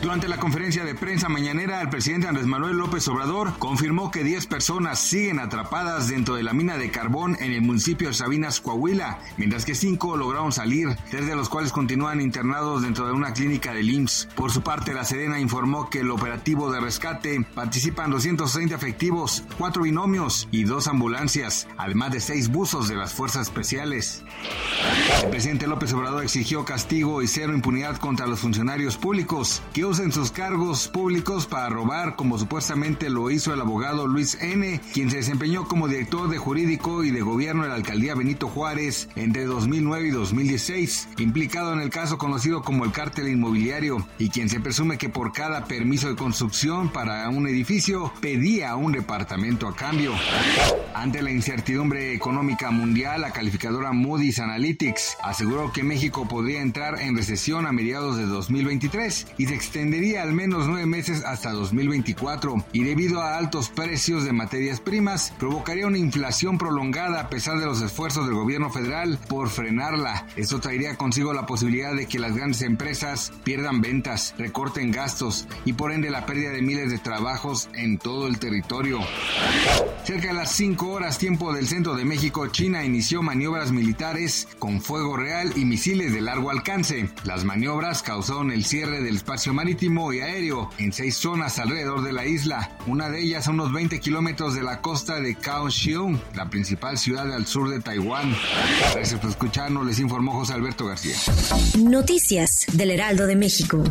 Durante la conferencia de prensa mañanera, el presidente Andrés Manuel López Obrador confirmó que 10 personas siguen atrapadas dentro de la mina de carbón en el municipio de Sabinas, Coahuila, mientras que 5 lograron salir, tres de los cuales continúan internados dentro de una clínica del IMSS. Por su parte, la Sedena informó que el operativo de rescate participan 230 efectivos, 4 binomios y 2 ambulancias, además de 6 buzos de las fuerzas especiales. El presidente López Obrador exigió castigo y cero impunidad contra los funcionarios públicos que usen sus cargos públicos para robar, como supuestamente lo hizo el abogado Luis N., quien se desempeñó como director de jurídico y de gobierno de la alcaldía Benito Juárez entre 2009 y 2016, implicado en el caso conocido como el cártel inmobiliario, y quien se presume que por cada permiso de construcción para un edificio pedía un departamento a cambio. Ante la incertidumbre económica mundial, la calificadora Moody's Analytics aseguró que México podría entrar en recesión a mediados de 2023 y se extendería al menos nueve meses hasta 2024 y debido a altos precios de materias primas provocaría una inflación prolongada a pesar de los esfuerzos del gobierno federal por frenarla. Esto traería consigo la posibilidad de que las grandes empresas pierdan ventas, recorten gastos y por ende la pérdida de miles de trabajos en todo el territorio. Cerca de las 5 horas tiempo del centro de México, China inició maniobras militares con fuego real y misiles de largo alcance. Las maniobras causaron el cierre del espacio marítimo y aéreo en seis zonas alrededor de la isla, una de ellas a unos 20 kilómetros de la costa de Kaohsiung, la principal ciudad al sur de Taiwán. Gracias por escucharnos, les informó José Alberto García. Noticias del Heraldo de México.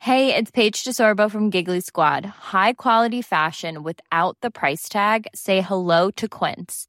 Hey, it's Paige DeSorbo from Giggly Squad. High quality fashion without the price tag. Say hello to Quince.